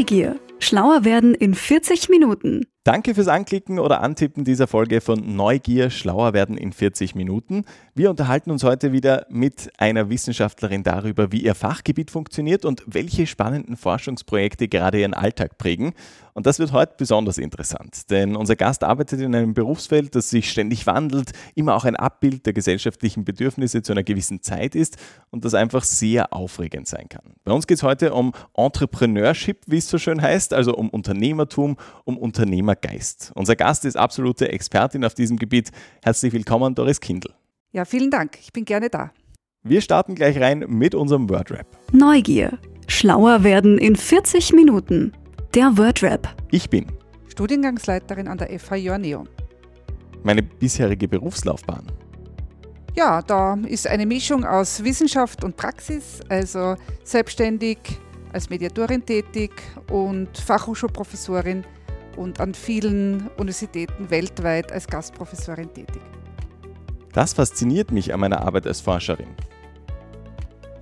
Neugier. Schlauer werden in 40 Minuten. Danke fürs Anklicken oder Antippen dieser Folge von Neugier, schlauer werden in 40 Minuten. Wir unterhalten uns heute wieder mit einer Wissenschaftlerin darüber, wie ihr Fachgebiet funktioniert und welche spannenden Forschungsprojekte gerade ihren Alltag prägen. Und das wird heute besonders interessant, denn unser Gast arbeitet in einem Berufsfeld, das sich ständig wandelt, immer auch ein Abbild der gesellschaftlichen Bedürfnisse zu einer gewissen Zeit ist und das einfach sehr aufregend sein kann. Bei uns geht es heute um Entrepreneurship, wie es so schön heißt, also um Unternehmertum, um Unternehmer Geist. Unser Gast ist absolute Expertin auf diesem Gebiet. Herzlich willkommen, Doris Kindl. Ja, vielen Dank. Ich bin gerne da. Wir starten gleich rein mit unserem Wordrap. Neugier. Schlauer werden in 40 Minuten. Der Wordrap. Ich bin Studiengangsleiterin an der FH Joanneum. Meine bisherige Berufslaufbahn. Ja, da ist eine Mischung aus Wissenschaft und Praxis, also selbstständig als Mediatorin tätig und Fachhochschulprofessorin und an vielen Universitäten weltweit als Gastprofessorin tätig. Das fasziniert mich an meiner Arbeit als Forscherin.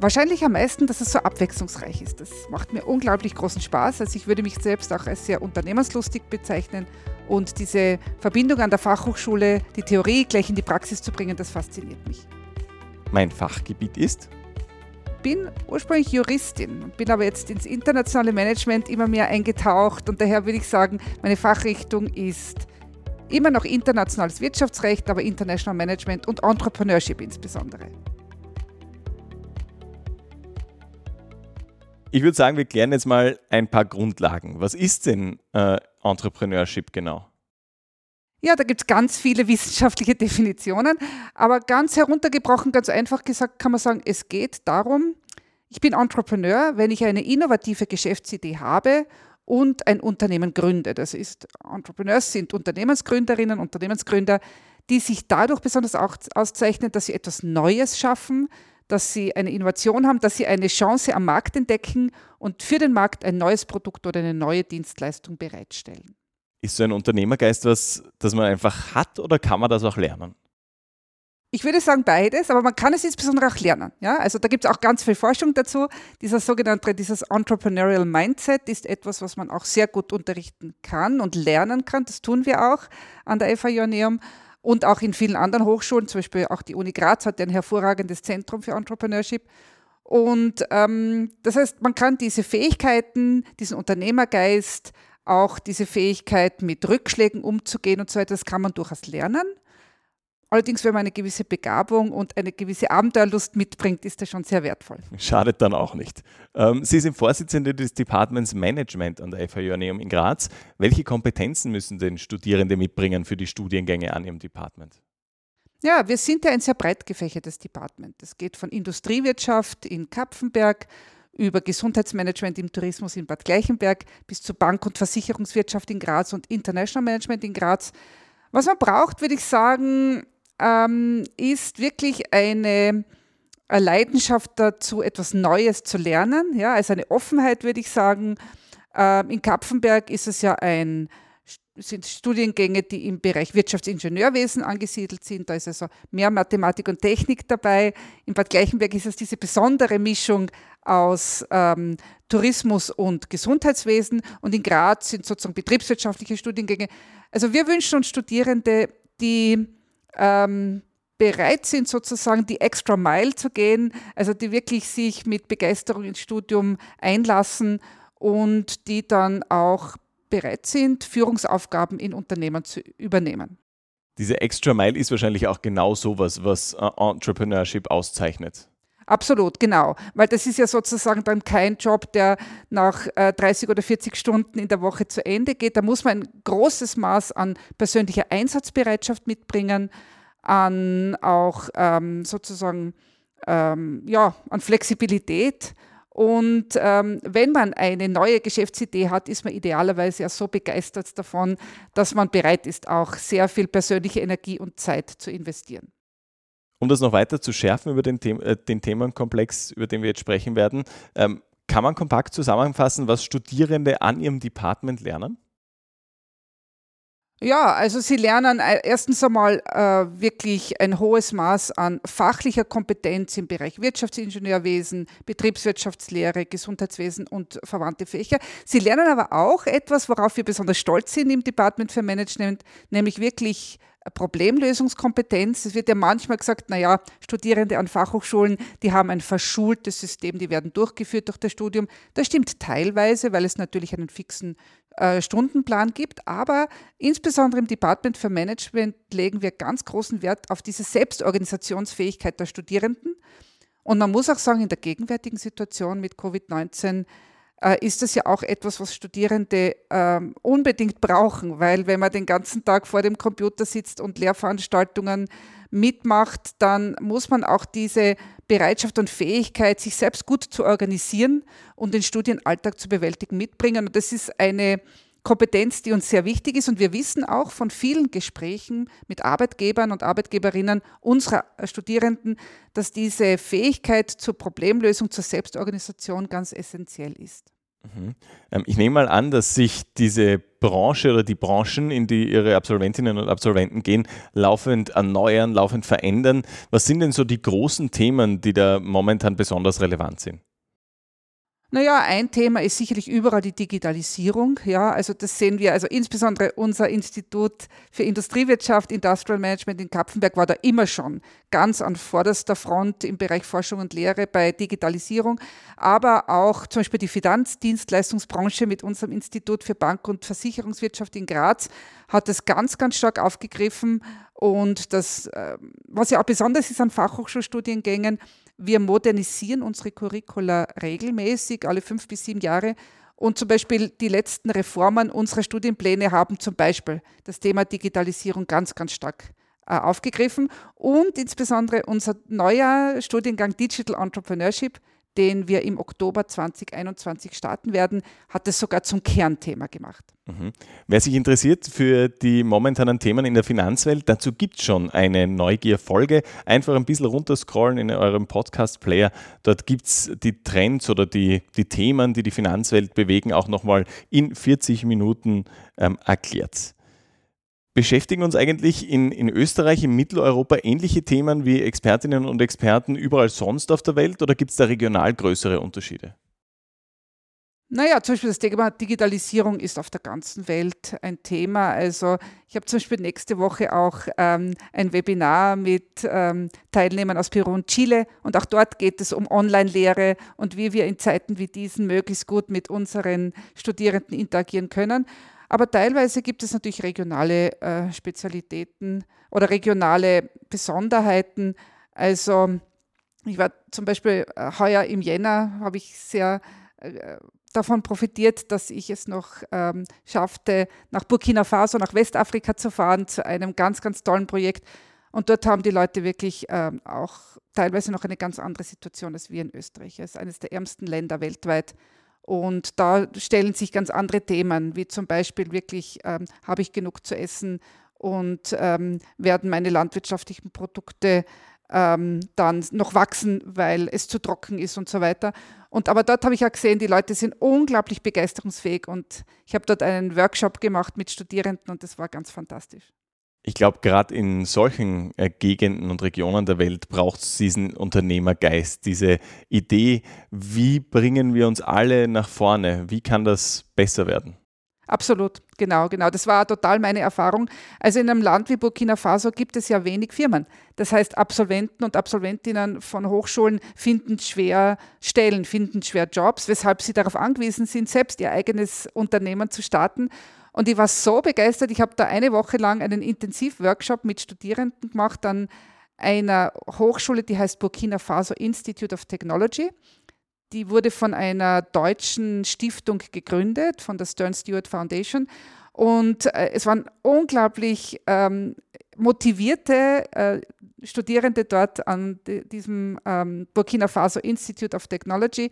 Wahrscheinlich am meisten, dass es so abwechslungsreich ist. Das macht mir unglaublich großen Spaß. Also ich würde mich selbst auch als sehr unternehmenslustig bezeichnen. Und diese Verbindung an der Fachhochschule, die Theorie gleich in die Praxis zu bringen, das fasziniert mich. Mein Fachgebiet ist bin ursprünglich Juristin, bin aber jetzt ins internationale Management immer mehr eingetaucht und daher würde ich sagen, meine Fachrichtung ist immer noch internationales Wirtschaftsrecht, aber International Management und Entrepreneurship insbesondere. Ich würde sagen, wir klären jetzt mal ein paar Grundlagen. Was ist denn äh, Entrepreneurship genau? Ja, da gibt es ganz viele wissenschaftliche Definitionen, aber ganz heruntergebrochen, ganz einfach gesagt, kann man sagen, es geht darum, ich bin Entrepreneur, wenn ich eine innovative Geschäftsidee habe und ein Unternehmen gründe. Das ist, Entrepreneurs sind Unternehmensgründerinnen, Unternehmensgründer, die sich dadurch besonders auszeichnen, dass sie etwas Neues schaffen, dass sie eine Innovation haben, dass sie eine Chance am Markt entdecken und für den Markt ein neues Produkt oder eine neue Dienstleistung bereitstellen. Ist so ein Unternehmergeist was, das man einfach hat oder kann man das auch lernen? Ich würde sagen beides, aber man kann es insbesondere auch lernen. Ja? Also da gibt es auch ganz viel Forschung dazu. Dieser sogenannte, dieses Entrepreneurial Mindset ist etwas, was man auch sehr gut unterrichten kann und lernen kann. Das tun wir auch an der FA Joanneum und auch in vielen anderen Hochschulen. Zum Beispiel auch die Uni Graz hat ein hervorragendes Zentrum für Entrepreneurship. Und ähm, das heißt, man kann diese Fähigkeiten, diesen Unternehmergeist auch diese Fähigkeit, mit Rückschlägen umzugehen und so das kann man durchaus lernen. Allerdings, wenn man eine gewisse Begabung und eine gewisse Abenteuerlust mitbringt, ist das schon sehr wertvoll. Schadet dann auch nicht. Ähm, Sie sind Vorsitzende des Departments Management an der FH Joanneum in Graz. Welche Kompetenzen müssen denn Studierende mitbringen für die Studiengänge an Ihrem Department? Ja, wir sind ja ein sehr breit gefächertes Department. Das geht von Industriewirtschaft in Kapfenberg über Gesundheitsmanagement im Tourismus in Bad Gleichenberg bis zu Bank- und Versicherungswirtschaft in Graz und International Management in Graz. Was man braucht, würde ich sagen, ähm, ist wirklich eine Leidenschaft dazu, etwas Neues zu lernen. Ja, also eine Offenheit, würde ich sagen. Ähm, in Kapfenberg ist es ja ein sind Studiengänge, die im Bereich Wirtschaftsingenieurwesen angesiedelt sind. Da ist also mehr Mathematik und Technik dabei. In Bad Gleichenberg ist es diese besondere Mischung aus ähm, Tourismus und Gesundheitswesen. Und in Graz sind sozusagen betriebswirtschaftliche Studiengänge. Also wir wünschen uns Studierende, die ähm, bereit sind, sozusagen die extra Mile zu gehen, also die wirklich sich mit Begeisterung ins Studium einlassen und die dann auch bereit sind, Führungsaufgaben in Unternehmen zu übernehmen. Diese Extra Mile ist wahrscheinlich auch genau sowas, was äh, Entrepreneurship auszeichnet. Absolut, genau. Weil das ist ja sozusagen dann kein Job, der nach äh, 30 oder 40 Stunden in der Woche zu Ende geht. Da muss man ein großes Maß an persönlicher Einsatzbereitschaft mitbringen, an auch ähm, sozusagen ähm, ja, an Flexibilität und ähm, wenn man eine neue Geschäftsidee hat, ist man idealerweise ja so begeistert davon, dass man bereit ist, auch sehr viel persönliche Energie und Zeit zu investieren. Um das noch weiter zu schärfen über den, The äh, den Themenkomplex, über den wir jetzt sprechen werden, ähm, kann man kompakt zusammenfassen, was Studierende an ihrem Department lernen? Ja, also sie lernen äh, erstens einmal äh, wirklich ein hohes Maß an fachlicher Kompetenz im Bereich Wirtschaftsingenieurwesen, Betriebswirtschaftslehre, Gesundheitswesen und verwandte Fächer. Sie lernen aber auch etwas, worauf wir besonders stolz sind im Department für Management, nämlich wirklich Problemlösungskompetenz. Es wird ja manchmal gesagt, naja, Studierende an Fachhochschulen, die haben ein verschultes System, die werden durchgeführt durch das Studium. Das stimmt teilweise, weil es natürlich einen fixen äh, Stundenplan gibt, aber insbesondere im Department für Management legen wir ganz großen Wert auf diese Selbstorganisationsfähigkeit der Studierenden. Und man muss auch sagen, in der gegenwärtigen Situation mit Covid-19 äh, ist das ja auch etwas, was Studierende ähm, unbedingt brauchen, weil wenn man den ganzen Tag vor dem Computer sitzt und Lehrveranstaltungen mitmacht, dann muss man auch diese Bereitschaft und Fähigkeit, sich selbst gut zu organisieren und den Studienalltag zu bewältigen, mitbringen. Und das ist eine Kompetenz, die uns sehr wichtig ist. Und wir wissen auch von vielen Gesprächen mit Arbeitgebern und Arbeitgeberinnen unserer Studierenden, dass diese Fähigkeit zur Problemlösung, zur Selbstorganisation ganz essentiell ist. Mhm. Ähm, ich nehme mal an, dass sich diese Branche oder die Branchen, in die Ihre Absolventinnen und Absolventen gehen, laufend erneuern, laufend verändern. Was sind denn so die großen Themen, die da momentan besonders relevant sind? Naja, ein Thema ist sicherlich überall die Digitalisierung. Ja, also das sehen wir, also insbesondere unser Institut für Industriewirtschaft, Industrial Management in Kapfenberg war da immer schon ganz an vorderster Front im Bereich Forschung und Lehre bei Digitalisierung, aber auch zum Beispiel die Finanzdienstleistungsbranche mit unserem Institut für Bank- und Versicherungswirtschaft in Graz hat das ganz, ganz stark aufgegriffen. Und das, ähm, was ja auch besonders ist an Fachhochschulstudiengängen, wir modernisieren unsere Curricula regelmäßig, alle fünf bis sieben Jahre. Und zum Beispiel die letzten Reformen unserer Studienpläne haben zum Beispiel das Thema Digitalisierung ganz, ganz stark äh, aufgegriffen. Und insbesondere unser neuer Studiengang Digital Entrepreneurship, den wir im Oktober 2021 starten werden, hat es sogar zum Kernthema gemacht. Mhm. Wer sich interessiert für die momentanen Themen in der Finanzwelt, dazu gibt es schon eine Neugier-Folge. Einfach ein bisschen runterscrollen in eurem Podcast-Player. Dort gibt es die Trends oder die, die Themen, die die Finanzwelt bewegen, auch nochmal in 40 Minuten ähm, erklärt. Beschäftigen uns eigentlich in, in Österreich, in Mitteleuropa ähnliche Themen wie Expertinnen und Experten überall sonst auf der Welt oder gibt es da regional größere Unterschiede? Naja, zum Beispiel das Thema Digitalisierung ist auf der ganzen Welt ein Thema. Also ich habe zum Beispiel nächste Woche auch ähm, ein Webinar mit ähm, Teilnehmern aus Peru und Chile und auch dort geht es um Online-Lehre und wie wir in Zeiten wie diesen möglichst gut mit unseren Studierenden interagieren können. Aber teilweise gibt es natürlich regionale äh, Spezialitäten oder regionale Besonderheiten. Also ich war zum Beispiel äh, heuer im Jänner, habe ich sehr äh, davon profitiert, dass ich es noch ähm, schaffte, nach Burkina Faso, nach Westafrika zu fahren, zu einem ganz, ganz tollen Projekt. Und dort haben die Leute wirklich ähm, auch teilweise noch eine ganz andere Situation als wir in Österreich. Es ist eines der ärmsten Länder weltweit. Und da stellen sich ganz andere Themen, wie zum Beispiel wirklich, ähm, habe ich genug zu essen und ähm, werden meine landwirtschaftlichen Produkte ähm, dann noch wachsen, weil es zu trocken ist und so weiter. Und aber dort habe ich auch gesehen, die Leute sind unglaublich begeisterungsfähig und ich habe dort einen Workshop gemacht mit Studierenden und das war ganz fantastisch. Ich glaube, gerade in solchen äh, Gegenden und Regionen der Welt braucht es diesen Unternehmergeist, diese Idee, wie bringen wir uns alle nach vorne, wie kann das besser werden? Absolut, genau, genau. Das war total meine Erfahrung. Also in einem Land wie Burkina Faso gibt es ja wenig Firmen. Das heißt, Absolventen und Absolventinnen von Hochschulen finden schwer Stellen, finden schwer Jobs, weshalb sie darauf angewiesen sind, selbst ihr eigenes Unternehmen zu starten. Und ich war so begeistert, ich habe da eine Woche lang einen Intensivworkshop mit Studierenden gemacht an einer Hochschule, die heißt Burkina Faso Institute of Technology. Die wurde von einer deutschen Stiftung gegründet, von der Stern Stewart Foundation. Und äh, es waren unglaublich ähm, motivierte äh, Studierende dort an diesem ähm, Burkina Faso Institute of Technology.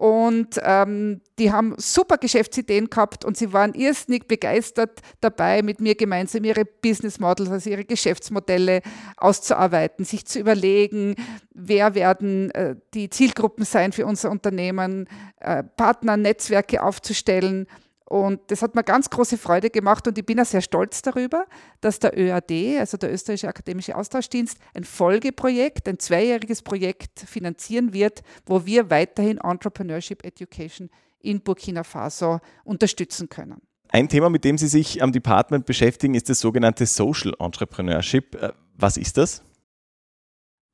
Und ähm, die haben super Geschäftsideen gehabt und sie waren irrsinnig begeistert dabei, mit mir gemeinsam ihre Business Models, also ihre Geschäftsmodelle auszuarbeiten, sich zu überlegen, wer werden äh, die Zielgruppen sein für unser Unternehmen, äh, Partner, Netzwerke aufzustellen. Und das hat mir ganz große Freude gemacht und ich bin auch sehr stolz darüber, dass der ÖAD, also der Österreichische Akademische Austauschdienst, ein Folgeprojekt, ein zweijähriges Projekt finanzieren wird, wo wir weiterhin Entrepreneurship Education in Burkina Faso unterstützen können. Ein Thema, mit dem Sie sich am Department beschäftigen, ist das sogenannte Social Entrepreneurship. Äh, was ist das?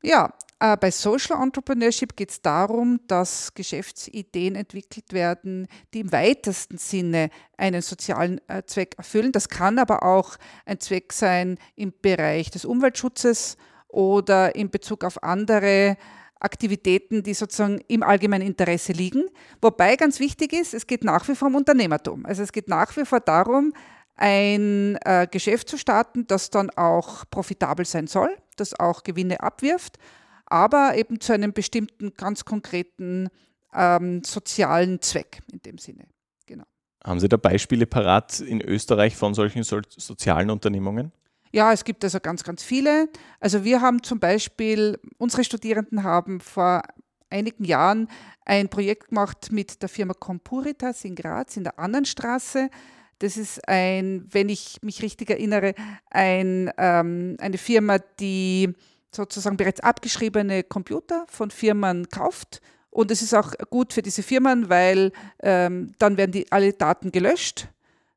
Ja, äh, bei Social Entrepreneurship geht es darum, dass Geschäftsideen entwickelt werden, die im weitesten Sinne einen sozialen äh, Zweck erfüllen. Das kann aber auch ein Zweck sein im Bereich des Umweltschutzes oder in Bezug auf andere Aktivitäten, die sozusagen im allgemeinen Interesse liegen. Wobei ganz wichtig ist, es geht nach wie vor um Unternehmertum. Also es geht nach wie vor darum, ein äh, Geschäft zu starten, das dann auch profitabel sein soll, das auch Gewinne abwirft aber eben zu einem bestimmten ganz konkreten ähm, sozialen Zweck in dem Sinne. Genau. Haben Sie da Beispiele parat in Österreich von solchen so sozialen Unternehmungen? Ja, es gibt also ganz, ganz viele. Also wir haben zum Beispiel, unsere Studierenden haben vor einigen Jahren ein Projekt gemacht mit der Firma Compuritas in Graz in der Annenstraße. Das ist ein, wenn ich mich richtig erinnere, ein, ähm, eine Firma, die sozusagen bereits abgeschriebene Computer von Firmen kauft. Und es ist auch gut für diese Firmen, weil ähm, dann werden die, alle Daten gelöscht.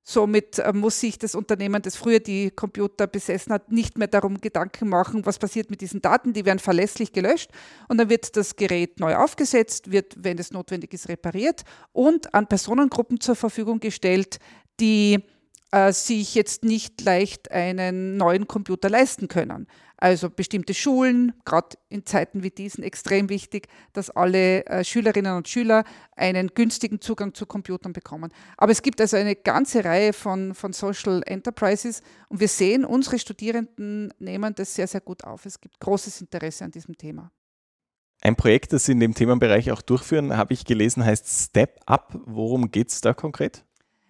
Somit äh, muss sich das Unternehmen, das früher die Computer besessen hat, nicht mehr darum Gedanken machen, was passiert mit diesen Daten. Die werden verlässlich gelöscht und dann wird das Gerät neu aufgesetzt, wird, wenn es notwendig ist, repariert und an Personengruppen zur Verfügung gestellt, die äh, sich jetzt nicht leicht einen neuen Computer leisten können. Also bestimmte Schulen, gerade in Zeiten wie diesen extrem wichtig, dass alle äh, Schülerinnen und Schüler einen günstigen Zugang zu Computern bekommen. Aber es gibt also eine ganze Reihe von, von Social Enterprises und wir sehen, unsere Studierenden nehmen das sehr, sehr gut auf. Es gibt großes Interesse an diesem Thema. Ein Projekt, das Sie in dem Themenbereich auch durchführen, habe ich gelesen, heißt Step Up. Worum geht es da konkret?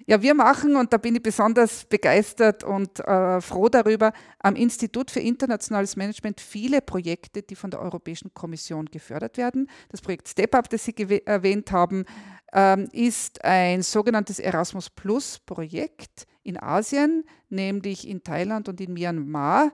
Ja, wir machen, und da bin ich besonders begeistert und äh, froh darüber, am Institut für internationales Management viele Projekte, die von der Europäischen Kommission gefördert werden. Das Projekt Step Up, das Sie erwähnt haben, ähm, ist ein sogenanntes Erasmus Plus Projekt in Asien, nämlich in Thailand und in Myanmar,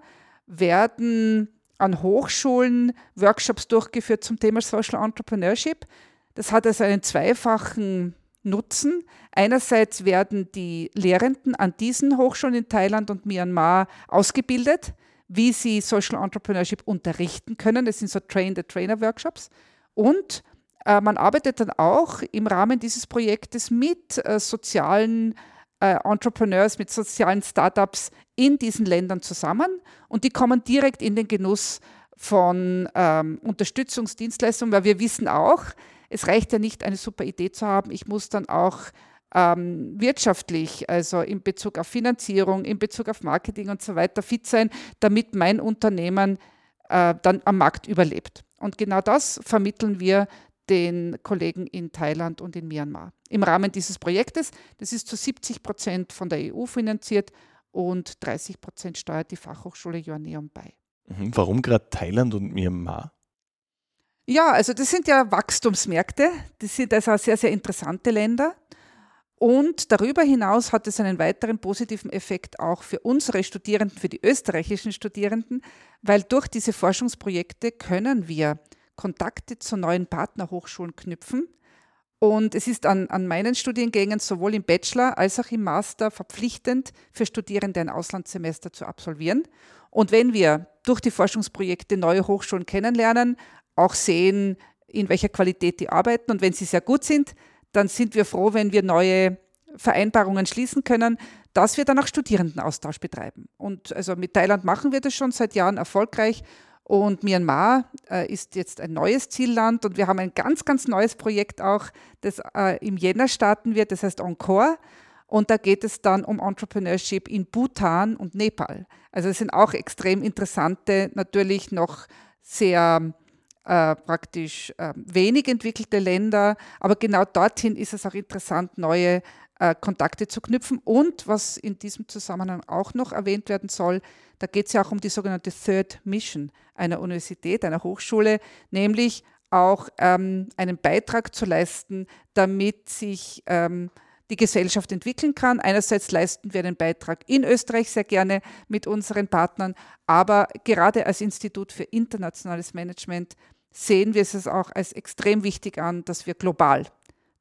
werden an Hochschulen Workshops durchgeführt zum Thema Social Entrepreneurship. Das hat also einen zweifachen nutzen. Einerseits werden die Lehrenden an diesen Hochschulen in Thailand und Myanmar ausgebildet, wie sie Social Entrepreneurship unterrichten können. Das sind so Train-the-Trainer-Workshops. Und äh, man arbeitet dann auch im Rahmen dieses Projektes mit äh, sozialen äh, Entrepreneurs, mit sozialen Startups in diesen Ländern zusammen und die kommen direkt in den Genuss von ähm, Unterstützungsdienstleistungen, weil wir wissen auch, es reicht ja nicht, eine super Idee zu haben, ich muss dann auch ähm, wirtschaftlich, also in Bezug auf Finanzierung, in Bezug auf Marketing und so weiter fit sein, damit mein Unternehmen äh, dann am Markt überlebt. Und genau das vermitteln wir den Kollegen in Thailand und in Myanmar. Im Rahmen dieses Projektes, das ist zu 70 Prozent von der EU finanziert und 30 Prozent steuert die Fachhochschule Joanneum bei. Mhm. Warum gerade Thailand und Myanmar? Ja, also das sind ja Wachstumsmärkte. Das sind also sehr, sehr interessante Länder. Und darüber hinaus hat es einen weiteren positiven Effekt auch für unsere Studierenden, für die österreichischen Studierenden, weil durch diese Forschungsprojekte können wir Kontakte zu neuen Partnerhochschulen knüpfen. Und es ist an, an meinen Studiengängen sowohl im Bachelor als auch im Master verpflichtend für Studierende ein Auslandssemester zu absolvieren. Und wenn wir durch die Forschungsprojekte neue Hochschulen kennenlernen, auch sehen, in welcher Qualität die arbeiten. Und wenn sie sehr gut sind, dann sind wir froh, wenn wir neue Vereinbarungen schließen können, dass wir dann auch Studierendenaustausch betreiben. Und also mit Thailand machen wir das schon seit Jahren erfolgreich. Und Myanmar äh, ist jetzt ein neues Zielland und wir haben ein ganz, ganz neues Projekt auch, das äh, im Jänner starten wird, das heißt Encore. Und da geht es dann um Entrepreneurship in Bhutan und Nepal. Also es sind auch extrem interessante, natürlich noch sehr äh, praktisch äh, wenig entwickelte Länder. Aber genau dorthin ist es auch interessant, neue äh, Kontakte zu knüpfen. Und was in diesem Zusammenhang auch noch erwähnt werden soll, da geht es ja auch um die sogenannte Third Mission einer Universität, einer Hochschule, nämlich auch ähm, einen Beitrag zu leisten, damit sich ähm, die Gesellschaft entwickeln kann. Einerseits leisten wir einen Beitrag in Österreich sehr gerne mit unseren Partnern, aber gerade als Institut für internationales Management sehen wir es auch als extrem wichtig an, dass wir global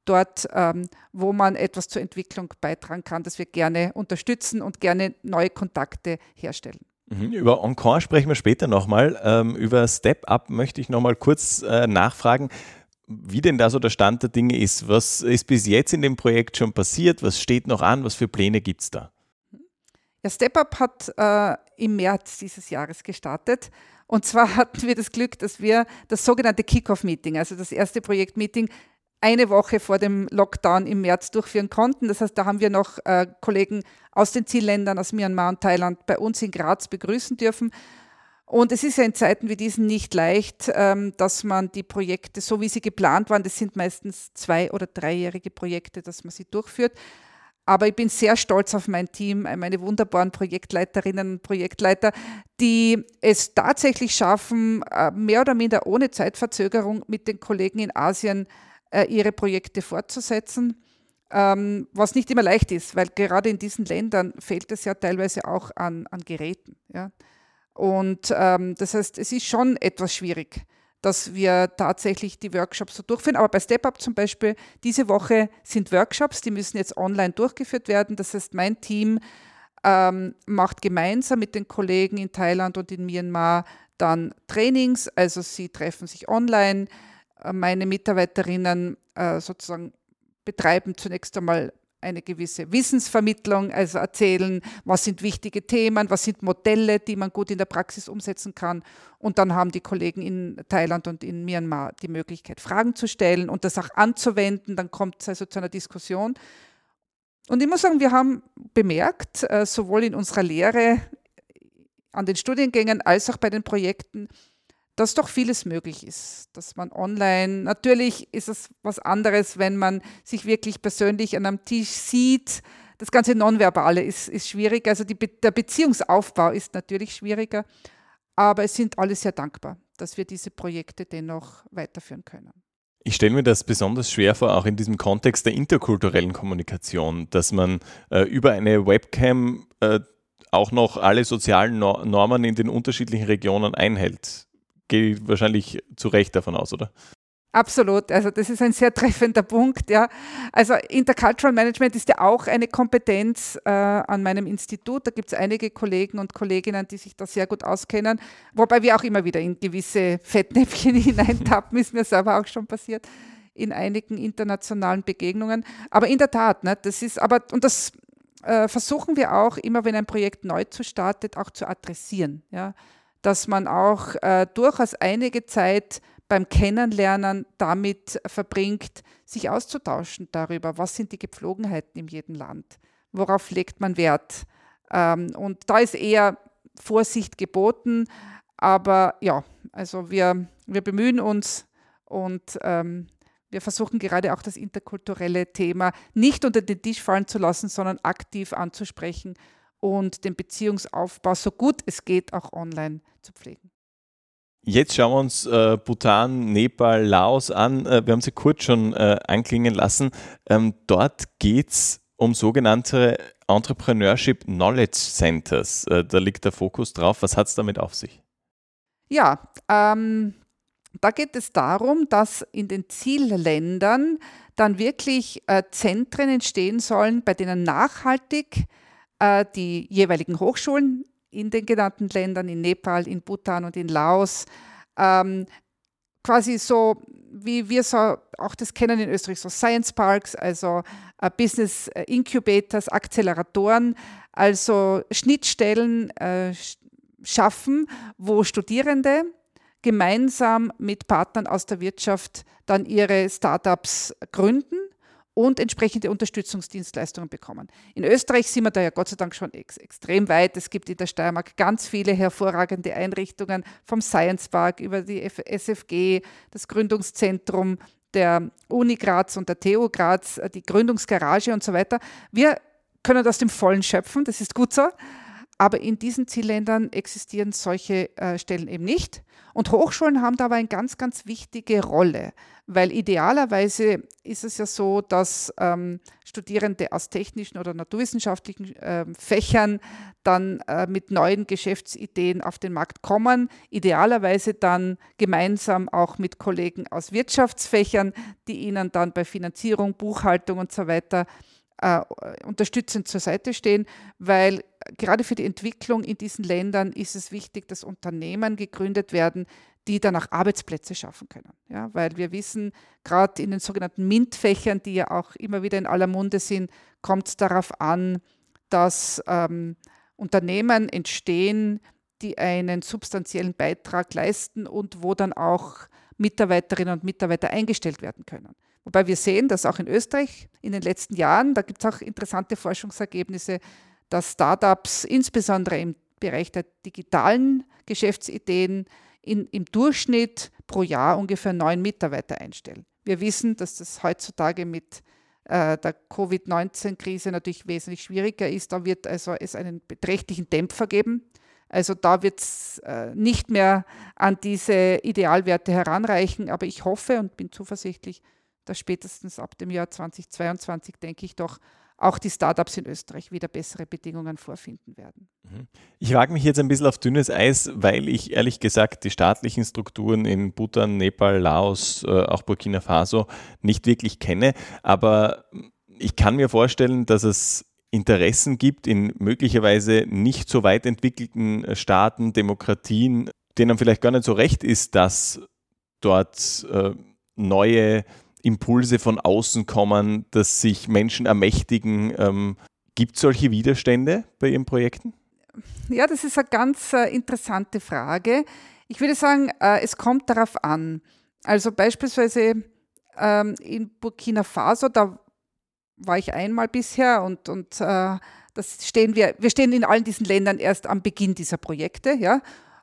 dort, ähm, wo man etwas zur Entwicklung beitragen kann, dass wir gerne unterstützen und gerne neue Kontakte herstellen. Mhm, über Encore sprechen wir später nochmal. Ähm, über Step Up möchte ich nochmal kurz äh, nachfragen wie denn da so der Stand der Dinge ist. Was ist bis jetzt in dem Projekt schon passiert? Was steht noch an? Was für Pläne gibt es da? Ja, Step Up hat äh, im März dieses Jahres gestartet. Und zwar hatten wir das Glück, dass wir das sogenannte Kickoff-Meeting, also das erste Projektmeeting, eine Woche vor dem Lockdown im März durchführen konnten. Das heißt, da haben wir noch äh, Kollegen aus den Zielländern, aus Myanmar und Thailand bei uns in Graz begrüßen dürfen. Und es ist ja in Zeiten wie diesen nicht leicht, ähm, dass man die Projekte, so wie sie geplant waren, das sind meistens zwei- oder dreijährige Projekte, dass man sie durchführt. Aber ich bin sehr stolz auf mein Team, meine wunderbaren Projektleiterinnen und Projektleiter, die es tatsächlich schaffen, äh, mehr oder minder ohne Zeitverzögerung mit den Kollegen in Asien äh, ihre Projekte fortzusetzen. Ähm, was nicht immer leicht ist, weil gerade in diesen Ländern fehlt es ja teilweise auch an, an Geräten. Ja. Und ähm, das heißt, es ist schon etwas schwierig, dass wir tatsächlich die Workshops so durchführen. Aber bei StepUp zum Beispiel, diese Woche sind Workshops, die müssen jetzt online durchgeführt werden. Das heißt, mein Team ähm, macht gemeinsam mit den Kollegen in Thailand und in Myanmar dann Trainings, also sie treffen sich online. Äh, meine Mitarbeiterinnen äh, sozusagen betreiben zunächst einmal eine gewisse Wissensvermittlung, also erzählen, was sind wichtige Themen, was sind Modelle, die man gut in der Praxis umsetzen kann. Und dann haben die Kollegen in Thailand und in Myanmar die Möglichkeit, Fragen zu stellen und das auch anzuwenden. Dann kommt es also zu einer Diskussion. Und ich muss sagen, wir haben bemerkt, äh, sowohl in unserer Lehre an den Studiengängen als auch bei den Projekten, dass doch vieles möglich ist, dass man online, natürlich ist es was anderes, wenn man sich wirklich persönlich an einem Tisch sieht. Das ganze Nonverbale ist, ist schwierig, also die, der Beziehungsaufbau ist natürlich schwieriger, aber es sind alle sehr dankbar, dass wir diese Projekte dennoch weiterführen können. Ich stelle mir das besonders schwer vor, auch in diesem Kontext der interkulturellen Kommunikation, dass man äh, über eine Webcam äh, auch noch alle sozialen Normen in den unterschiedlichen Regionen einhält gehe wahrscheinlich zu Recht davon aus, oder? Absolut, also das ist ein sehr treffender Punkt. Ja. Also Intercultural Management ist ja auch eine Kompetenz äh, an meinem Institut. Da gibt es einige Kollegen und Kolleginnen, die sich da sehr gut auskennen, wobei wir auch immer wieder in gewisse Fettnäpfchen hineintappen, ist mir selber auch schon passiert in einigen internationalen Begegnungen. Aber in der Tat, ne, das ist aber, und das äh, versuchen wir auch immer, wenn ein Projekt neu zu startet, auch zu adressieren. Ja dass man auch äh, durchaus einige Zeit beim Kennenlernen damit verbringt, sich auszutauschen darüber, was sind die Gepflogenheiten in jedem Land, worauf legt man Wert. Ähm, und da ist eher Vorsicht geboten, aber ja, also wir, wir bemühen uns und ähm, wir versuchen gerade auch das interkulturelle Thema nicht unter den Tisch fallen zu lassen, sondern aktiv anzusprechen und den Beziehungsaufbau so gut es geht auch online zu pflegen. Jetzt schauen wir uns äh, Bhutan, Nepal, Laos an. Äh, wir haben sie kurz schon äh, anklingen lassen. Ähm, dort geht es um sogenannte Entrepreneurship Knowledge Centers. Äh, da liegt der Fokus drauf. Was hat es damit auf sich? Ja, ähm, da geht es darum, dass in den Zielländern dann wirklich äh, Zentren entstehen sollen, bei denen nachhaltig äh, die jeweiligen Hochschulen in den genannten Ländern, in Nepal, in Bhutan und in Laos, ähm, quasi so, wie wir so auch das kennen in Österreich, so Science Parks, also äh, Business äh, Incubators, Acceleratoren, also Schnittstellen äh, schaffen, wo Studierende gemeinsam mit Partnern aus der Wirtschaft dann ihre Startups gründen und entsprechende Unterstützungsdienstleistungen bekommen. In Österreich sind wir da ja Gott sei Dank schon ex extrem weit. Es gibt in der Steiermark ganz viele hervorragende Einrichtungen, vom Science Park über die SFG, das Gründungszentrum der Uni Graz und der TU Graz, die Gründungsgarage und so weiter. Wir können aus dem Vollen schöpfen, das ist gut so. Aber in diesen Zielländern existieren solche äh, Stellen eben nicht. Und Hochschulen haben dabei eine ganz, ganz wichtige Rolle, weil idealerweise ist es ja so, dass ähm, Studierende aus technischen oder naturwissenschaftlichen äh, Fächern dann äh, mit neuen Geschäftsideen auf den Markt kommen, idealerweise dann gemeinsam auch mit Kollegen aus Wirtschaftsfächern, die ihnen dann bei Finanzierung, Buchhaltung und so weiter äh, unterstützend zur Seite stehen, weil gerade für die Entwicklung in diesen Ländern ist es wichtig, dass Unternehmen gegründet werden, die dann auch Arbeitsplätze schaffen können. Ja, weil wir wissen, gerade in den sogenannten MINT-Fächern, die ja auch immer wieder in aller Munde sind, kommt es darauf an, dass ähm, Unternehmen entstehen, die einen substanziellen Beitrag leisten und wo dann auch Mitarbeiterinnen und Mitarbeiter eingestellt werden können. Wobei wir sehen, dass auch in Österreich in den letzten Jahren, da gibt es auch interessante Forschungsergebnisse, dass Startups insbesondere im Bereich der digitalen Geschäftsideen in, im Durchschnitt pro Jahr ungefähr neun Mitarbeiter einstellen. Wir wissen, dass das heutzutage mit äh, der Covid-19-Krise natürlich wesentlich schwieriger ist. Da wird also es einen beträchtlichen Dämpfer geben. Also da wird es äh, nicht mehr an diese Idealwerte heranreichen, aber ich hoffe und bin zuversichtlich, dass spätestens ab dem Jahr 2022, denke ich doch, auch die Startups in Österreich wieder bessere Bedingungen vorfinden werden. Mhm. Ich wage mich jetzt ein bisschen auf dünnes Eis, weil ich ehrlich gesagt die staatlichen Strukturen in Bhutan, Nepal, Laos, äh, auch Burkina Faso nicht wirklich kenne. Aber ich kann mir vorstellen, dass es Interessen gibt in möglicherweise nicht so weit entwickelten Staaten, Demokratien, denen vielleicht gar nicht so recht ist, dass dort äh, neue Impulse von außen kommen, dass sich Menschen ermächtigen. Ähm, Gibt es solche Widerstände bei Ihren Projekten? Ja, das ist eine ganz äh, interessante Frage. Ich würde sagen, äh, es kommt darauf an. Also beispielsweise ähm, in Burkina Faso, da war ich einmal bisher und, und äh, das stehen wir, wir stehen in allen diesen Ländern erst am Beginn dieser Projekte, ja.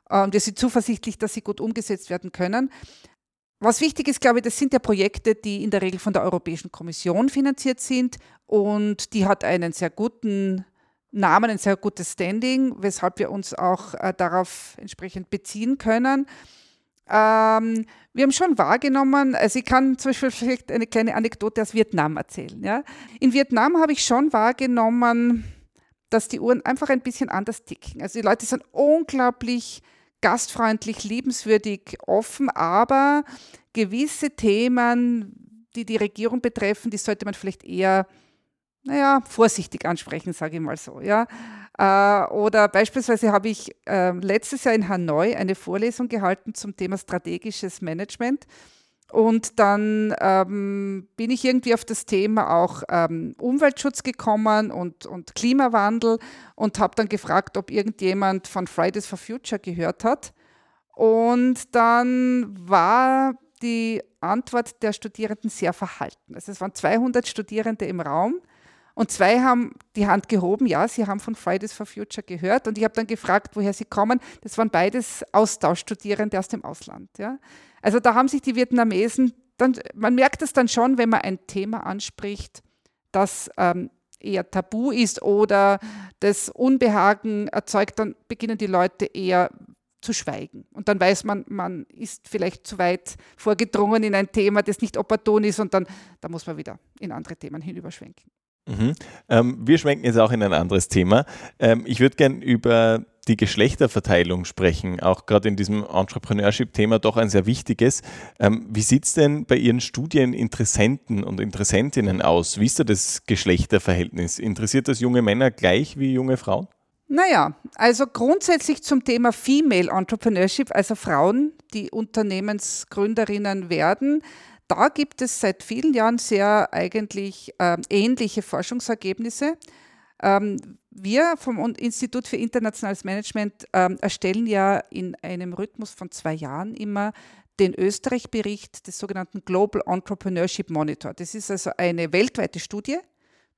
Und wir sind zuversichtlich, dass sie gut umgesetzt werden können. Was wichtig ist, glaube ich, das sind ja Projekte, die in der Regel von der Europäischen Kommission finanziert sind und die hat einen sehr guten Namen, ein sehr gutes Standing, weshalb wir uns auch äh, darauf entsprechend beziehen können. Ähm, wir haben schon wahrgenommen, also ich kann zum Beispiel vielleicht eine kleine Anekdote aus Vietnam erzählen. Ja. In Vietnam habe ich schon wahrgenommen, dass die Uhren einfach ein bisschen anders ticken. Also die Leute sind unglaublich gastfreundlich, liebenswürdig, offen, aber gewisse Themen, die die Regierung betreffen, die sollte man vielleicht eher, naja, vorsichtig ansprechen, sage ich mal so. Ja. Äh, oder beispielsweise habe ich äh, letztes Jahr in Hanoi eine Vorlesung gehalten zum Thema strategisches Management. Und dann ähm, bin ich irgendwie auf das Thema auch ähm, Umweltschutz gekommen und, und Klimawandel und habe dann gefragt, ob irgendjemand von Fridays for Future gehört hat. Und dann war die Antwort der Studierenden sehr verhalten. Also es waren 200 Studierende im Raum und zwei haben die Hand gehoben, ja, sie haben von Fridays for Future gehört. Und ich habe dann gefragt, woher sie kommen. Das waren beides Austauschstudierende aus dem Ausland. Ja. Also da haben sich die Vietnamesen, dann, man merkt es dann schon, wenn man ein Thema anspricht, das ähm, eher tabu ist oder das Unbehagen erzeugt, dann beginnen die Leute eher zu schweigen. Und dann weiß man, man ist vielleicht zu weit vorgedrungen in ein Thema, das nicht opportun ist und dann da muss man wieder in andere Themen hinüberschwenken. Mhm. Ähm, wir schwenken jetzt auch in ein anderes Thema. Ähm, ich würde gerne über die Geschlechterverteilung sprechen, auch gerade in diesem Entrepreneurship-Thema doch ein sehr wichtiges. Ähm, wie sieht es denn bei Ihren Studieninteressenten und Interessentinnen aus? Wie ist da das Geschlechterverhältnis? Interessiert das junge Männer gleich wie junge Frauen? Naja, also grundsätzlich zum Thema Female Entrepreneurship, also Frauen, die Unternehmensgründerinnen werden, da gibt es seit vielen Jahren sehr eigentlich äh, ähnliche Forschungsergebnisse. Ähm, wir vom Institut für internationales Management ähm, erstellen ja in einem Rhythmus von zwei Jahren immer den Österreich-Bericht des sogenannten Global Entrepreneurship Monitor. Das ist also eine weltweite Studie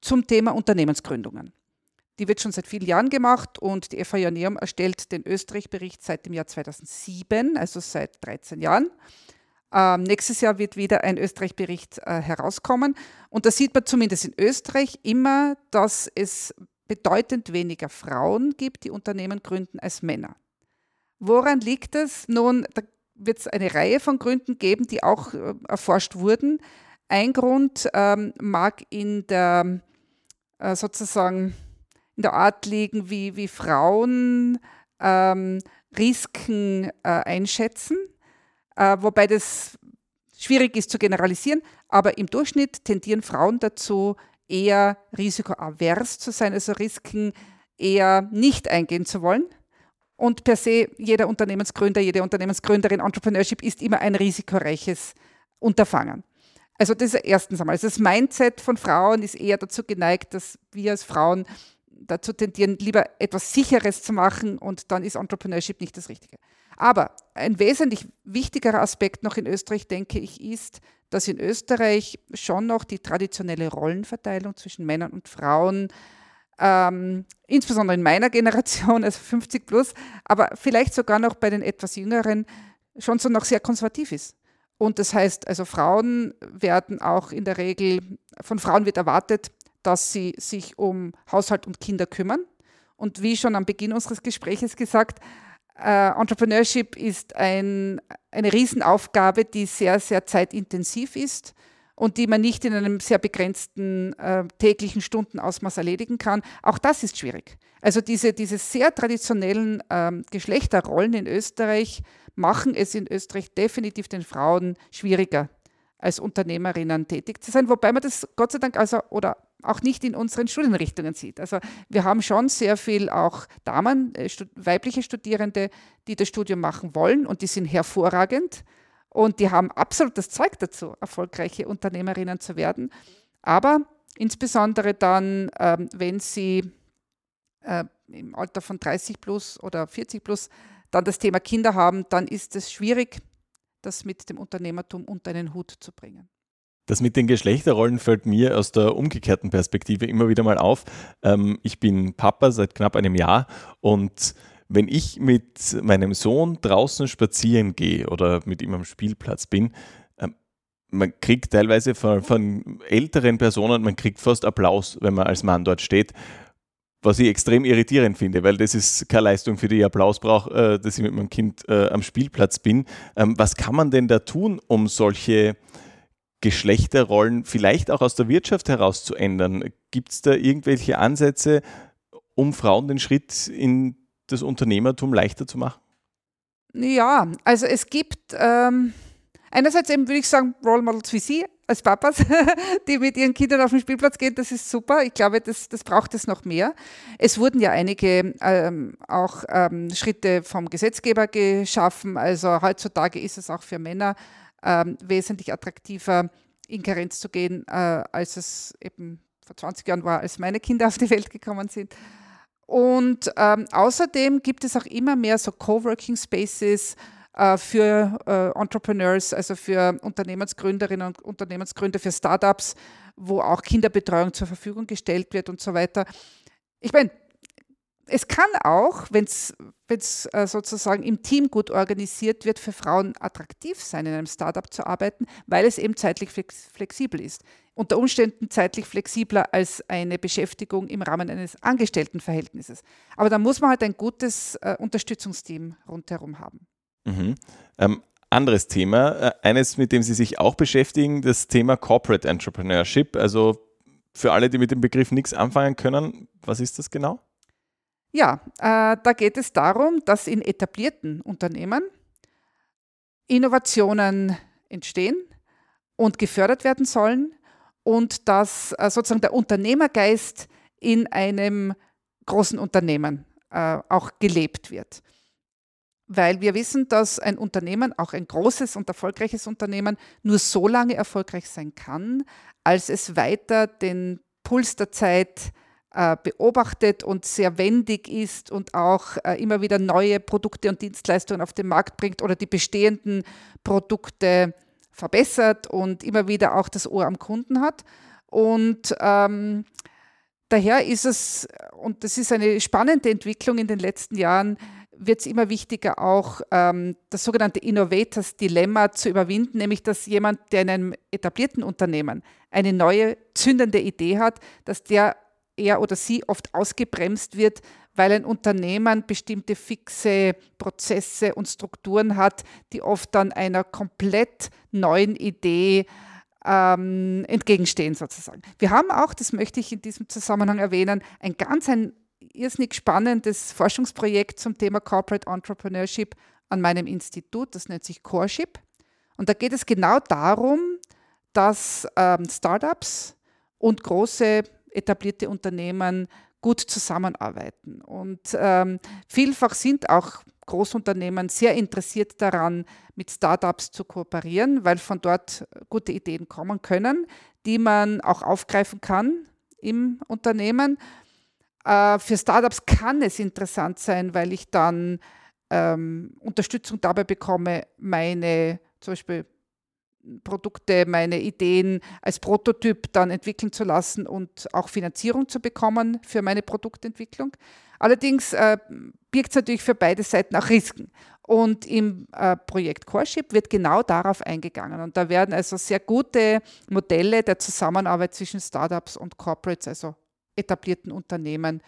zum Thema Unternehmensgründungen. Die wird schon seit vielen Jahren gemacht und die FA Joanneum erstellt den Österreich-Bericht seit dem Jahr 2007, also seit 13 Jahren. Ähm, nächstes Jahr wird wieder ein Österreich-Bericht äh, herauskommen. Und da sieht man zumindest in Österreich immer, dass es bedeutend weniger Frauen gibt, die Unternehmen gründen, als Männer. Woran liegt das? Nun, da wird es eine Reihe von Gründen geben, die auch äh, erforscht wurden. Ein Grund ähm, mag in der äh, sozusagen in der Art liegen, wie, wie Frauen ähm, Risiken äh, einschätzen, äh, wobei das schwierig ist zu generalisieren, aber im Durchschnitt tendieren Frauen dazu, eher risikoavers zu sein, also Risiken eher nicht eingehen zu wollen. Und per se, jeder Unternehmensgründer, jede Unternehmensgründerin, Entrepreneurship ist immer ein risikoreiches Unterfangen. Also das ist erstens einmal. Also das Mindset von Frauen ist eher dazu geneigt, dass wir als Frauen dazu tendieren, lieber etwas Sicheres zu machen und dann ist Entrepreneurship nicht das Richtige. Aber ein wesentlich wichtigerer Aspekt noch in Österreich, denke ich, ist, dass in Österreich schon noch die traditionelle Rollenverteilung zwischen Männern und Frauen, ähm, insbesondere in meiner Generation, also 50 plus, aber vielleicht sogar noch bei den etwas jüngeren, schon so noch sehr konservativ ist. Und das heißt, also Frauen werden auch in der Regel, von Frauen wird erwartet, dass sie sich um Haushalt und Kinder kümmern. Und wie schon am Beginn unseres Gesprächs gesagt, äh, Entrepreneurship ist ein, eine Riesenaufgabe, die sehr, sehr zeitintensiv ist und die man nicht in einem sehr begrenzten äh, täglichen Stundenausmaß erledigen kann. Auch das ist schwierig. Also diese, diese sehr traditionellen ähm, Geschlechterrollen in Österreich machen es in Österreich definitiv den Frauen schwieriger, als Unternehmerinnen tätig zu sein, wobei man das Gott sei Dank also oder auch nicht in unseren Studienrichtungen sieht. Also wir haben schon sehr viel auch Damen, äh, weibliche Studierende, die das Studium machen wollen und die sind hervorragend und die haben absolut das Zeug dazu, erfolgreiche Unternehmerinnen zu werden. Aber insbesondere dann, ähm, wenn sie äh, im Alter von 30 plus oder 40 plus dann das Thema Kinder haben, dann ist es schwierig, das mit dem Unternehmertum unter einen Hut zu bringen. Das mit den Geschlechterrollen fällt mir aus der umgekehrten Perspektive immer wieder mal auf. Ähm, ich bin Papa seit knapp einem Jahr und wenn ich mit meinem Sohn draußen spazieren gehe oder mit ihm am Spielplatz bin, ähm, man kriegt teilweise von, von, älteren Personen, man kriegt fast Applaus, wenn man als Mann dort steht, was ich extrem irritierend finde, weil das ist keine Leistung, für die ich Applaus brauche, äh, dass ich mit meinem Kind äh, am Spielplatz bin. Ähm, was kann man denn da tun, um solche Geschlechterrollen vielleicht auch aus der Wirtschaft heraus zu ändern? Gibt es da irgendwelche Ansätze, um Frauen den Schritt in das Unternehmertum leichter zu machen? Ja, also es gibt ähm, einerseits eben würde ich sagen Role Models wie Sie als Papas, die mit ihren Kindern auf den Spielplatz gehen, das ist super. Ich glaube, das, das braucht es noch mehr. Es wurden ja einige ähm, auch ähm, Schritte vom Gesetzgeber geschaffen. Also heutzutage ist es auch für Männer ähm, wesentlich attraktiver, in Karenz zu gehen, äh, als es eben vor 20 Jahren war, als meine Kinder auf die Welt gekommen sind. Und ähm, außerdem gibt es auch immer mehr so Coworking Spaces äh, für äh, Entrepreneurs, also für Unternehmensgründerinnen und Unternehmensgründer, für Startups, wo auch Kinderbetreuung zur Verfügung gestellt wird und so weiter. Ich meine, es kann auch, wenn es äh, sozusagen im Team gut organisiert wird, für Frauen attraktiv sein, in einem Startup zu arbeiten, weil es eben zeitlich flex flexibel ist. Unter Umständen zeitlich flexibler als eine Beschäftigung im Rahmen eines Angestelltenverhältnisses. Aber da muss man halt ein gutes äh, Unterstützungsteam rundherum haben. Mhm. Ähm, anderes Thema, äh, eines, mit dem Sie sich auch beschäftigen, das Thema Corporate Entrepreneurship. Also für alle, die mit dem Begriff nichts anfangen können, was ist das genau? Ja, äh, da geht es darum, dass in etablierten Unternehmen Innovationen entstehen und gefördert werden sollen und dass äh, sozusagen der Unternehmergeist in einem großen Unternehmen äh, auch gelebt wird. Weil wir wissen, dass ein Unternehmen, auch ein großes und erfolgreiches Unternehmen, nur so lange erfolgreich sein kann, als es weiter den Puls der Zeit äh, beobachtet und sehr wendig ist und auch äh, immer wieder neue Produkte und Dienstleistungen auf den Markt bringt oder die bestehenden Produkte verbessert und immer wieder auch das Ohr am Kunden hat. Und ähm, daher ist es, und das ist eine spannende Entwicklung in den letzten Jahren, wird es immer wichtiger, auch ähm, das sogenannte Innovators Dilemma zu überwinden, nämlich dass jemand, der in einem etablierten Unternehmen eine neue zündende Idee hat, dass der er oder sie oft ausgebremst wird, weil ein Unternehmen bestimmte fixe Prozesse und Strukturen hat, die oft dann einer komplett neuen Idee ähm, entgegenstehen sozusagen. Wir haben auch, das möchte ich in diesem Zusammenhang erwähnen, ein ganz ein irrsinnig spannendes Forschungsprojekt zum Thema Corporate Entrepreneurship an meinem Institut, das nennt sich Coreship. Und da geht es genau darum, dass ähm, Startups und große etablierte Unternehmen gut zusammenarbeiten. Und ähm, vielfach sind auch Großunternehmen sehr interessiert daran, mit Startups zu kooperieren, weil von dort gute Ideen kommen können, die man auch aufgreifen kann im Unternehmen. Äh, für Startups kann es interessant sein, weil ich dann ähm, Unterstützung dabei bekomme, meine zum Beispiel Produkte, meine Ideen als Prototyp dann entwickeln zu lassen und auch Finanzierung zu bekommen für meine Produktentwicklung. Allerdings äh, birgt es natürlich für beide Seiten auch Risiken. Und im äh, Projekt Coreship wird genau darauf eingegangen. Und da werden also sehr gute Modelle der Zusammenarbeit zwischen Startups und Corporates, also etablierten Unternehmen,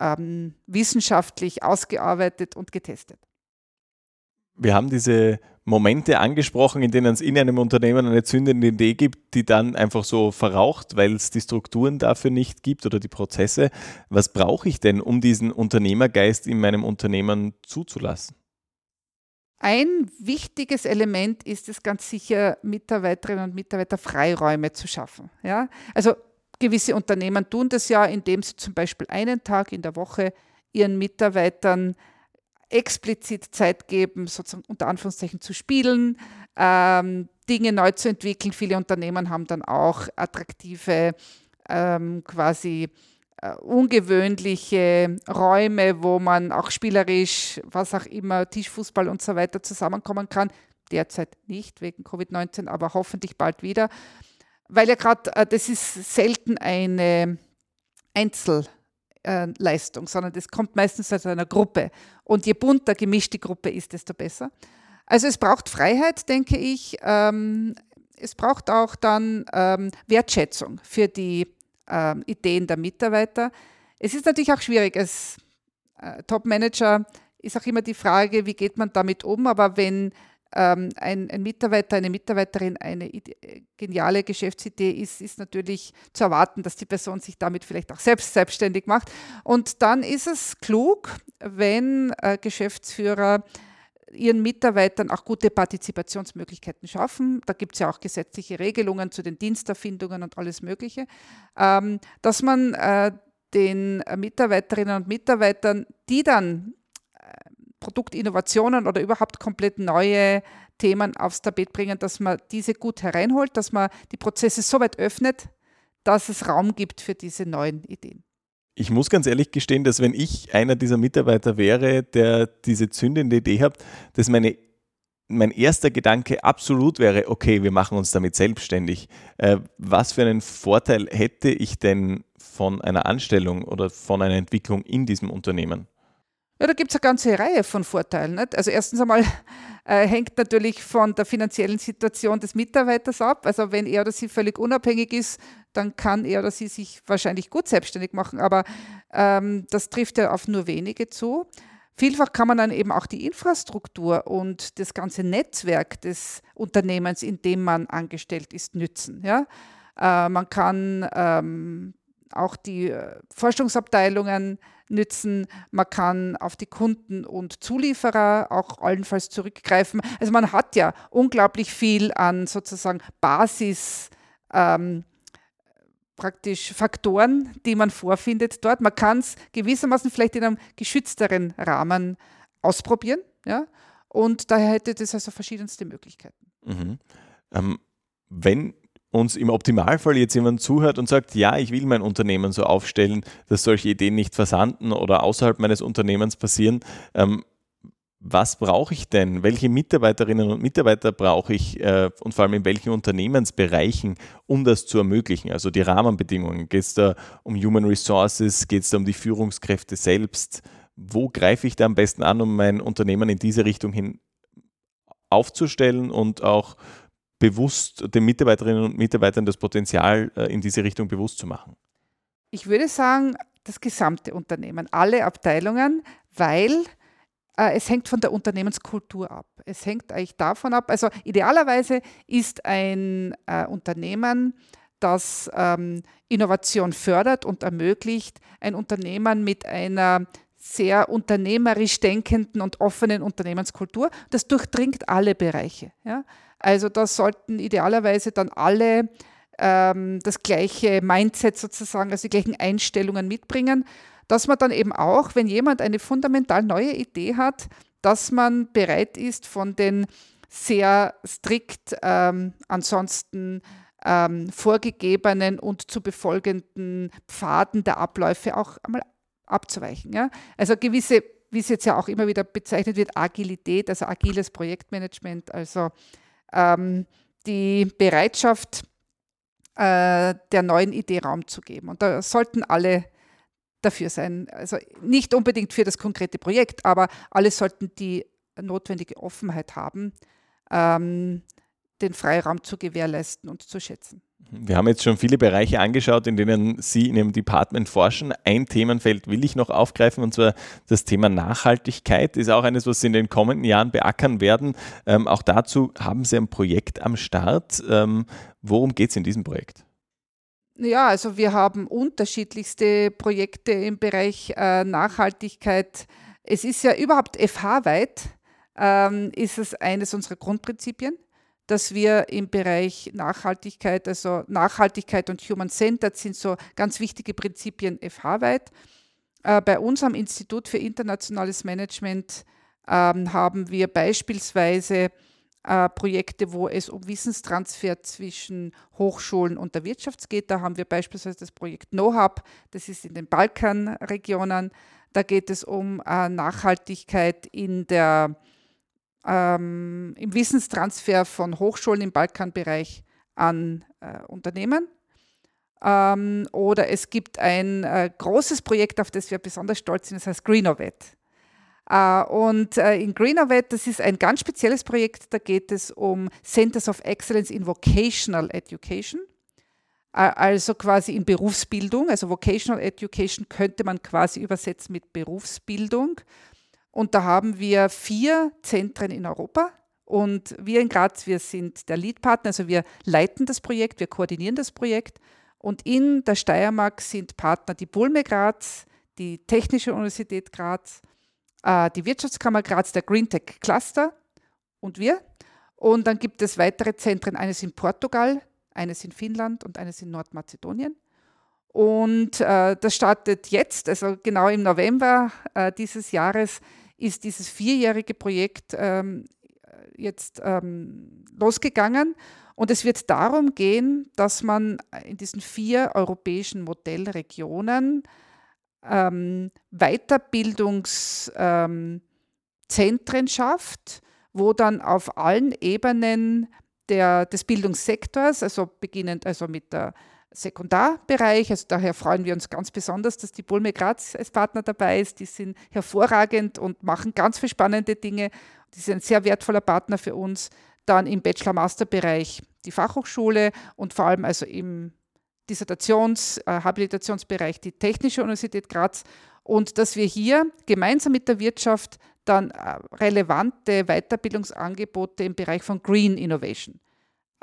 ähm, wissenschaftlich ausgearbeitet und getestet. Wir haben diese Momente angesprochen, in denen es in einem Unternehmen eine zündende Idee gibt, die dann einfach so verraucht, weil es die Strukturen dafür nicht gibt oder die Prozesse. Was brauche ich denn, um diesen Unternehmergeist in meinem Unternehmen zuzulassen? Ein wichtiges Element ist es ganz sicher, Mitarbeiterinnen und Mitarbeiter Freiräume zu schaffen. Ja? Also gewisse Unternehmen tun das ja, indem sie zum Beispiel einen Tag in der Woche ihren Mitarbeitern explizit Zeit geben, sozusagen unter Anführungszeichen zu spielen, ähm, Dinge neu zu entwickeln. Viele Unternehmen haben dann auch attraktive, ähm, quasi äh, ungewöhnliche Räume, wo man auch spielerisch, was auch immer, Tischfußball und so weiter zusammenkommen kann. Derzeit nicht wegen Covid-19, aber hoffentlich bald wieder. Weil ja gerade, äh, das ist selten eine Einzel- äh, Leistung, sondern das kommt meistens aus einer Gruppe. Und je bunter gemischt die Gruppe ist, desto besser. Also es braucht Freiheit, denke ich. Ähm, es braucht auch dann ähm, Wertschätzung für die ähm, Ideen der Mitarbeiter. Es ist natürlich auch schwierig. Als äh, Top-Manager ist auch immer die Frage, wie geht man damit um. Aber wenn ähm, ein, ein, Mitarbeiter, eine Mitarbeiterin eine geniale Geschäftsidee ist, ist natürlich zu erwarten, dass die Person sich damit vielleicht auch selbst selbstständig macht. Und dann ist es klug, wenn äh, Geschäftsführer ihren Mitarbeitern auch gute Partizipationsmöglichkeiten schaffen. Da gibt es ja auch gesetzliche Regelungen zu den Diensterfindungen und alles Mögliche, ähm, dass man äh, den Mitarbeiterinnen und Mitarbeitern, die dann Produktinnovationen oder überhaupt komplett neue Themen aufs Tapet bringen, dass man diese gut hereinholt, dass man die Prozesse so weit öffnet, dass es Raum gibt für diese neuen Ideen. Ich muss ganz ehrlich gestehen, dass wenn ich einer dieser Mitarbeiter wäre, der diese zündende Idee hat, dass meine mein erster Gedanke absolut wäre, okay, wir machen uns damit selbstständig. Äh, was für einen Vorteil hätte ich denn von einer Anstellung oder von einer Entwicklung in diesem Unternehmen? Ja, da gibt es eine ganze Reihe von Vorteilen. Nicht? Also erstens einmal äh, hängt natürlich von der finanziellen Situation des Mitarbeiters ab. Also wenn er oder sie völlig unabhängig ist, dann kann er oder sie sich wahrscheinlich gut selbstständig machen. Aber ähm, das trifft ja auf nur wenige zu. Vielfach kann man dann eben auch die Infrastruktur und das ganze Netzwerk des Unternehmens, in dem man angestellt ist, nützen. Ja? Äh, man kann ähm, auch die äh, Forschungsabteilungen nützen. Man kann auf die Kunden und Zulieferer auch allenfalls zurückgreifen. Also man hat ja unglaublich viel an sozusagen Basis. Ähm, praktisch Faktoren, die man vorfindet dort. Man kann es gewissermaßen vielleicht in einem geschützteren Rahmen ausprobieren. Ja? Und daher hätte das also verschiedenste Möglichkeiten. Mhm. Ähm, wenn uns im Optimalfall jetzt jemand zuhört und sagt, ja, ich will mein Unternehmen so aufstellen, dass solche Ideen nicht versanden oder außerhalb meines Unternehmens passieren, ähm, was brauche ich denn? Welche Mitarbeiterinnen und Mitarbeiter brauche ich äh, und vor allem in welchen Unternehmensbereichen, um das zu ermöglichen? Also die Rahmenbedingungen. Geht es da um Human Resources? Geht es da um die Führungskräfte selbst? Wo greife ich da am besten an, um mein Unternehmen in diese Richtung hin aufzustellen und auch bewusst den Mitarbeiterinnen und Mitarbeitern das Potenzial äh, in diese Richtung bewusst zu machen? Ich würde sagen, das gesamte Unternehmen, alle Abteilungen, weil äh, es hängt von der Unternehmenskultur ab. Es hängt eigentlich davon ab, also idealerweise ist ein äh, Unternehmen, das ähm, Innovation fördert und ermöglicht, ein Unternehmen mit einer sehr unternehmerisch denkenden und offenen Unternehmenskultur. Das durchdringt alle Bereiche. Ja? Also da sollten idealerweise dann alle ähm, das gleiche Mindset sozusagen, also die gleichen Einstellungen mitbringen dass man dann eben auch, wenn jemand eine fundamental neue Idee hat, dass man bereit ist, von den sehr strikt ähm, ansonsten ähm, vorgegebenen und zu befolgenden Pfaden der Abläufe auch einmal abzuweichen. Ja? Also gewisse, wie es jetzt ja auch immer wieder bezeichnet wird, Agilität, also agiles Projektmanagement, also ähm, die Bereitschaft, äh, der neuen Idee Raum zu geben. Und da sollten alle dafür sein. Also nicht unbedingt für das konkrete Projekt, aber alle sollten die notwendige Offenheit haben, ähm, den Freiraum zu gewährleisten und zu schätzen. Wir haben jetzt schon viele Bereiche angeschaut, in denen Sie in Ihrem Department forschen. Ein Themenfeld will ich noch aufgreifen, und zwar das Thema Nachhaltigkeit. Ist auch eines, was Sie in den kommenden Jahren beackern werden. Ähm, auch dazu haben Sie ein Projekt am Start. Ähm, worum geht es in diesem Projekt? Ja, also wir haben unterschiedlichste Projekte im Bereich äh, Nachhaltigkeit. Es ist ja überhaupt FH-weit, ähm, ist es eines unserer Grundprinzipien, dass wir im Bereich Nachhaltigkeit, also Nachhaltigkeit und Human-Centered sind so ganz wichtige Prinzipien FH-weit. Äh, bei uns am Institut für internationales Management ähm, haben wir beispielsweise äh, Projekte, wo es um Wissenstransfer zwischen Hochschulen und der Wirtschaft geht. Da haben wir beispielsweise das Projekt NoHub, das ist in den Balkanregionen. Da geht es um äh, Nachhaltigkeit in der, ähm, im Wissenstransfer von Hochschulen im Balkanbereich an äh, Unternehmen. Ähm, oder es gibt ein äh, großes Projekt, auf das wir besonders stolz sind, das heißt Greenovet. Äh, und äh, in Greenervet, das ist ein ganz spezielles Projekt, da geht es um Centers of Excellence in Vocational Education, äh, also quasi in Berufsbildung. Also Vocational Education könnte man quasi übersetzen mit Berufsbildung. Und da haben wir vier Zentren in Europa. Und wir in Graz, wir sind der Leadpartner, also wir leiten das Projekt, wir koordinieren das Projekt. Und in der Steiermark sind Partner die Bulme Graz, die Technische Universität Graz, äh, die Wirtschaftskammer Graz, der Greentech Cluster und wir. Und dann gibt es weitere Zentren, eines in Portugal, eines in Finnland und eines in Nordmazedonien. Und äh, das startet jetzt, also genau im November äh, dieses Jahres ist dieses vierjährige Projekt ähm, jetzt ähm, losgegangen. Und es wird darum gehen, dass man in diesen vier europäischen Modellregionen ähm, Weiterbildungszentren ähm, schafft, wo dann auf allen Ebenen der, des Bildungssektors, also beginnend also mit der Sekundarbereich, also daher freuen wir uns ganz besonders, dass die Bulme Graz als Partner dabei ist. Die sind hervorragend und machen ganz viele spannende Dinge. Die sind ein sehr wertvoller Partner für uns. Dann im Bachelor-Master-Bereich die Fachhochschule und vor allem also im Dissertations-, äh, Habilitationsbereich die Technische Universität Graz und dass wir hier gemeinsam mit der Wirtschaft dann äh, relevante Weiterbildungsangebote im Bereich von Green Innovation,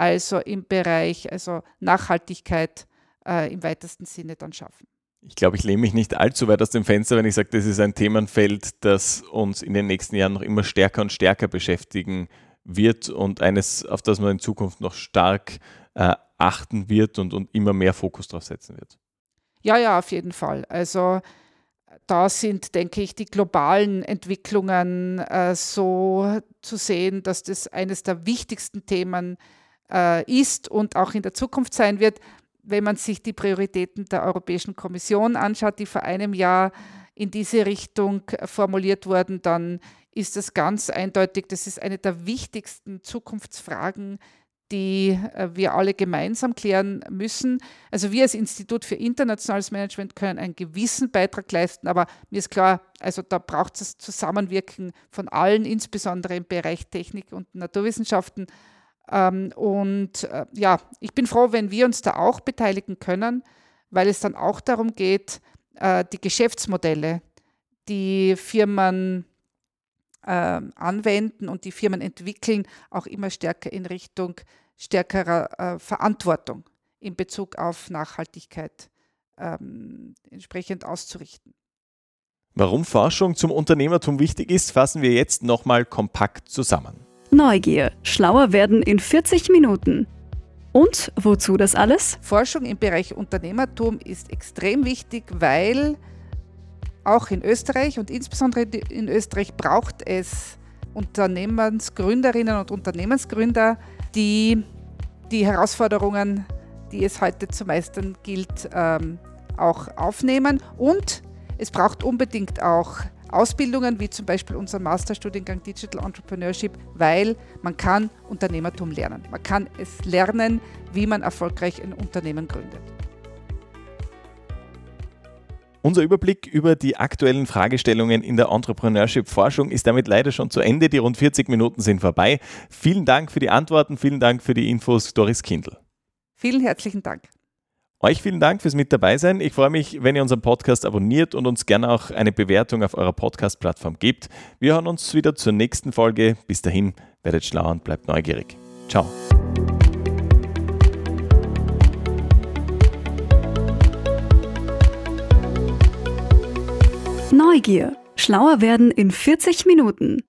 also im Bereich also Nachhaltigkeit äh, im weitesten Sinne dann schaffen. Ich glaube, ich lehne mich nicht allzu weit aus dem Fenster, wenn ich sage, das ist ein Themenfeld, das uns in den nächsten Jahren noch immer stärker und stärker beschäftigen wird und eines, auf das man in Zukunft noch stark äh, achten wird und, und immer mehr Fokus drauf setzen wird. Ja, ja, auf jeden Fall. Also da sind, denke ich, die globalen Entwicklungen äh, so zu sehen, dass das eines der wichtigsten Themen äh, ist und auch in der Zukunft sein wird. Wenn man sich die Prioritäten der Europäischen Kommission anschaut, die vor einem Jahr in diese Richtung formuliert wurden, dann ist das ganz eindeutig, das ist eine der wichtigsten Zukunftsfragen, die äh, wir alle gemeinsam klären müssen. Also wir als Institut für internationales Management können einen gewissen Beitrag leisten, aber mir ist klar, also da braucht es Zusammenwirken von allen, insbesondere im Bereich Technik und Naturwissenschaften. Ähm, und äh, ja, ich bin froh, wenn wir uns da auch beteiligen können, weil es dann auch darum geht, äh, die Geschäftsmodelle, die Firmen äh, anwenden und die Firmen entwickeln, auch immer stärker in Richtung stärkerer äh, Verantwortung in Bezug auf Nachhaltigkeit ähm, entsprechend auszurichten. Warum Forschung zum Unternehmertum wichtig ist, fassen wir jetzt nochmal kompakt zusammen. Neugier. Schlauer werden in 40 Minuten. Und wozu das alles? Forschung im Bereich Unternehmertum ist extrem wichtig, weil auch in Österreich und insbesondere in Österreich braucht es Unternehmensgründerinnen und Unternehmensgründer, die die Herausforderungen, die es heute zu meistern gilt, ähm, auch aufnehmen. Und es braucht unbedingt auch Ausbildungen, wie zum Beispiel unseren Masterstudiengang Digital Entrepreneurship, weil man kann Unternehmertum lernen. Man kann es lernen, wie man erfolgreich ein Unternehmen gründet. Unser Überblick über die aktuellen Fragestellungen in der Entrepreneurship-Forschung ist damit leider schon zu Ende. Die rund 40 Minuten sind vorbei. Vielen Dank für die Antworten, vielen Dank für die Infos, Doris Kindl. Vielen herzlichen Dank. Euch vielen Dank fürs Mit dabei sein. Ich freue mich, wenn ihr unseren Podcast abonniert und uns gerne auch eine Bewertung auf eurer Podcast-Plattform gebt. Wir hören uns wieder zur nächsten Folge. Bis dahin, werdet schlau und bleibt neugierig. Ciao. Neugier. Schlauer werden in 40 Minuten.